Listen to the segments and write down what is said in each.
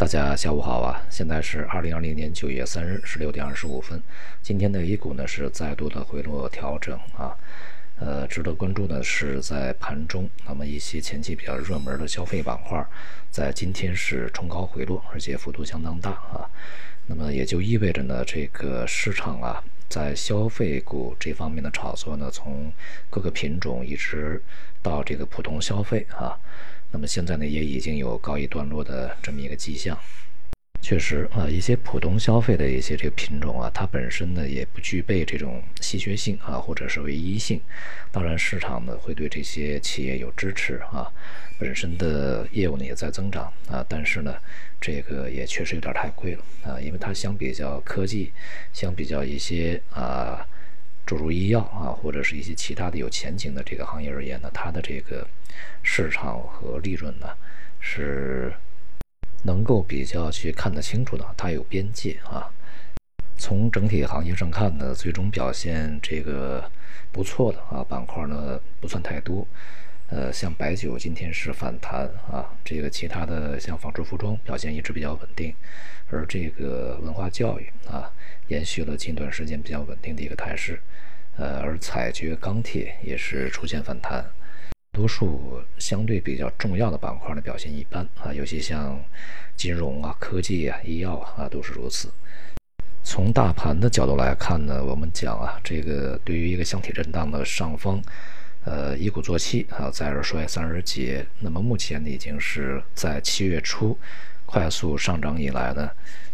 大家下午好啊！现在是二零二零年九月三日十六点二十五分。今天的 A 股呢是再度的回落调整啊。呃，值得关注的是在盘中，那么一些前期比较热门的消费板块，在今天是冲高回落，而且幅度相当大啊。那么也就意味着呢，这个市场啊，在消费股这方面的炒作呢，从各个品种一直到这个普通消费啊。那么现在呢，也已经有告一段落的这么一个迹象。确实啊，一些普通消费的一些这个品种啊，它本身呢也不具备这种稀缺性啊，或者是唯一性。当然，市场呢会对这些企业有支持啊，本身的业务呢也在增长啊，但是呢，这个也确实有点太贵了啊，因为它相比较科技，相比较一些啊。诸如医药啊，或者是一些其他的有前景的这个行业而言呢，它的这个市场和利润呢是能够比较去看得清楚的，它有边界啊。从整体行业上看呢，最终表现这个不错的啊板块呢不算太多。呃，像白酒今天是反弹啊，这个其他的像纺织服装表现一直比较稳定，而这个文化教育啊，延续了近段时间比较稳定的一个态势，呃，而采掘、钢铁也是出现反弹，多数相对比较重要的板块呢表现一般啊，尤其像金融啊、科技啊、医药啊都是如此。从大盘的角度来看呢，我们讲啊，这个对于一个箱体震荡的上方。呃，一鼓作气啊，再而衰，三而竭。那么目前呢，已经是在七月初快速上涨以来呢，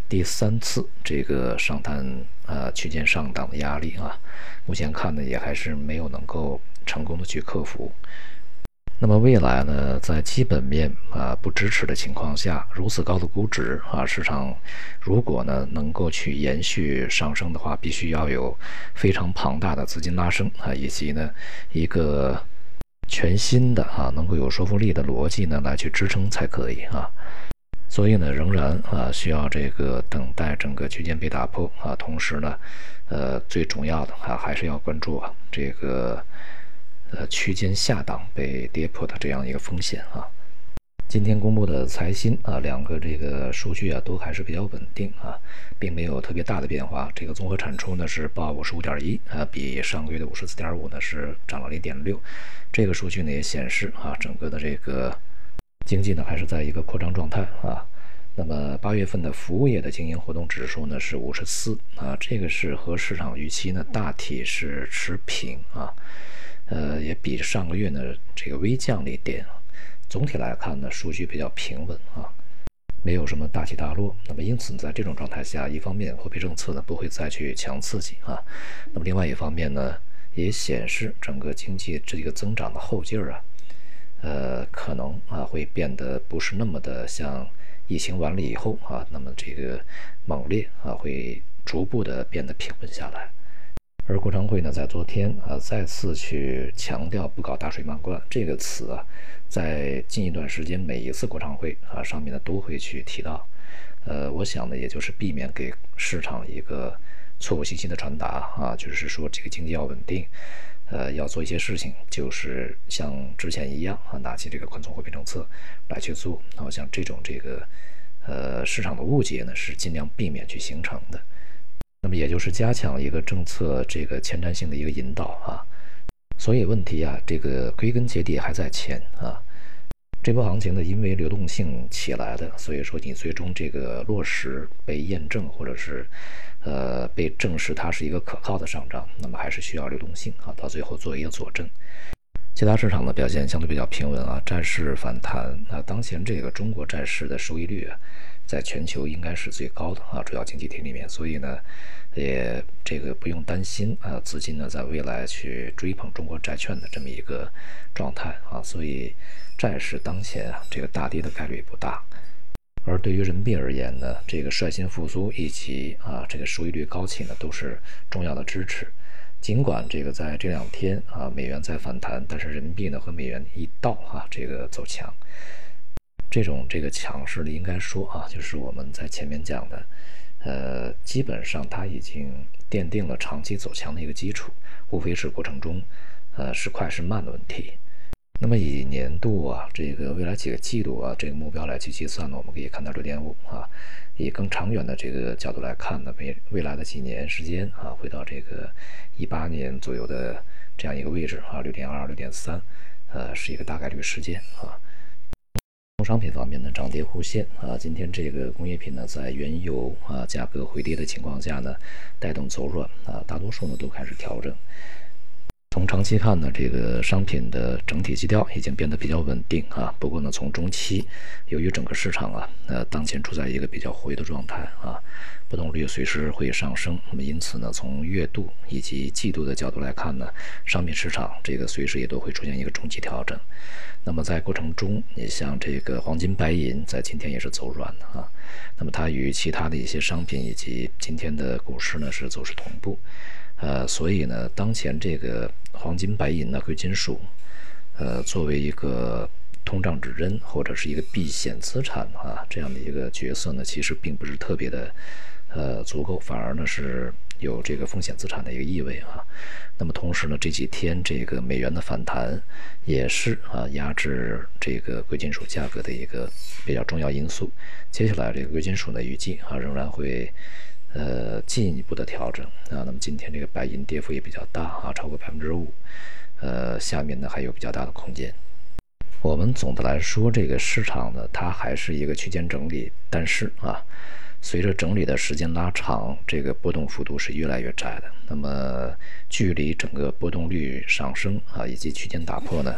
第三次这个上探呃区间上档的压力啊。目前看呢，也还是没有能够成功的去克服。那么未来呢，在基本面啊不支持的情况下，如此高的估值啊，市场如果呢能够去延续上升的话，必须要有非常庞大的资金拉升啊，以及呢一个全新的啊能够有说服力的逻辑呢来去支撑才可以啊。所以呢，仍然啊需要这个等待整个区间被打破啊，同时呢，呃最重要的啊还是要关注啊这个。呃，区间下档被跌破的这样一个风险啊。今天公布的财新啊，两个这个数据啊都还是比较稳定啊，并没有特别大的变化。这个综合产出呢是报五十五点一啊，比上个月的五十四点五呢是涨了零点六。这个数据呢也显示啊，整个的这个经济呢还是在一个扩张状态啊。那么八月份的服务业的经营活动指数呢是五十四啊，这个是和市场预期呢大体是持平啊。呃，也比上个月呢这个微降了一点，总体来看呢，数据比较平稳啊，没有什么大起大落。那么因此，在这种状态下，一方面货币政策呢不会再去强刺激啊，那么另外一方面呢，也显示整个经济这个增长的后劲儿啊，呃，可能啊会变得不是那么的像疫情完了以后啊，那么这个猛烈啊，会逐步的变得平稳下来。而国常会呢，在昨天啊，再次去强调不搞大水漫灌这个词啊，在近一段时间每一次国常会啊上面呢都会去提到，呃，我想呢，也就是避免给市场一个错误信息的传达啊，就是说这个经济要稳定，呃，要做一些事情，就是像之前一样啊，拿起这个宽松货币政策来去做，好像这种这个呃市场的误解呢，是尽量避免去形成的。那么也就是加强一个政策这个前瞻性的一个引导啊，所以问题啊，这个归根结底还在前啊。这波行情呢，因为流动性起来的，所以说你最终这个落实被验证，或者是呃被证实它是一个可靠的上涨，那么还是需要流动性啊，到最后做一个佐证。其他市场的表现相对比较平稳啊，债市反弹啊，当前这个中国债市的收益率啊。在全球应该是最高的啊，主要经济体里面，所以呢，也这个不用担心啊，资金呢在未来去追捧中国债券的这么一个状态啊，所以债市当前啊这个大跌的概率不大。而对于人民币而言呢，这个率先复苏以及啊这个收益率高企呢，都是重要的支持。尽管这个在这两天啊美元在反弹，但是人民币呢和美元一道啊这个走强。这种这个强势的，应该说啊，就是我们在前面讲的，呃，基本上它已经奠定了长期走强的一个基础，无非是过程中，呃，是快是慢的问题。那么以年度啊，这个未来几个季度啊，这个目标来去计算呢，我们可以看到六点五啊。以更长远的这个角度来看呢，未未来的几年时间啊，回到这个一八年左右的这样一个位置啊，六点二、六点三，呃，是一个大概率事件啊。从商品方面呢，涨跌互现啊，今天这个工业品呢，在原油啊价格回跌的情况下呢，带动走软啊，大多数呢都开始调整。长期看呢，这个商品的整体基调已经变得比较稳定啊。不过呢，从中期，由于整个市场啊，呃，当前处在一个比较活跃的状态啊，波动率随时会上升。那么因此呢，从月度以及季度的角度来看呢，商品市场这个随时也都会出现一个中期调整。那么在过程中，你像这个黄金、白银在今天也是走软的啊。那么它与其他的一些商品以及今天的股市呢是走势同步。呃，所以呢，当前这个黄金、白银呢，贵金属，呃，作为一个通胀指针或者是一个避险资产啊，这样的一个角色呢，其实并不是特别的呃足够，反而呢是有这个风险资产的一个意味啊。那么同时呢，这几天这个美元的反弹也是啊压制这个贵金属价格的一个比较重要因素。接下来这个贵金属呢，预计啊仍然会。呃，进一步的调整啊，那么今天这个白银跌幅也比较大啊，超过百分之五，呃，下面呢还有比较大的空间。我们总的来说，这个市场呢，它还是一个区间整理，但是啊，随着整理的时间拉长，这个波动幅度是越来越窄的。那么，距离整个波动率上升啊，以及区间打破呢，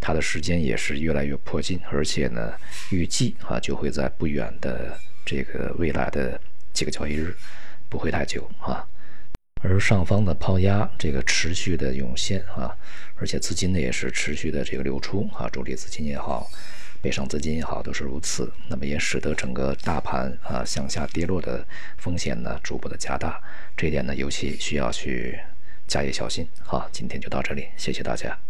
它的时间也是越来越迫近，而且呢，预计啊，就会在不远的这个未来的。几个交易日不会太久啊，而上方的抛压这个持续的涌现啊，而且资金呢也是持续的这个流出啊，主力资金也好，北上资金也好都是如此，那么也使得整个大盘啊向下跌落的风险呢逐步的加大，这一点呢尤其需要去加以小心。好，今天就到这里，谢谢大家。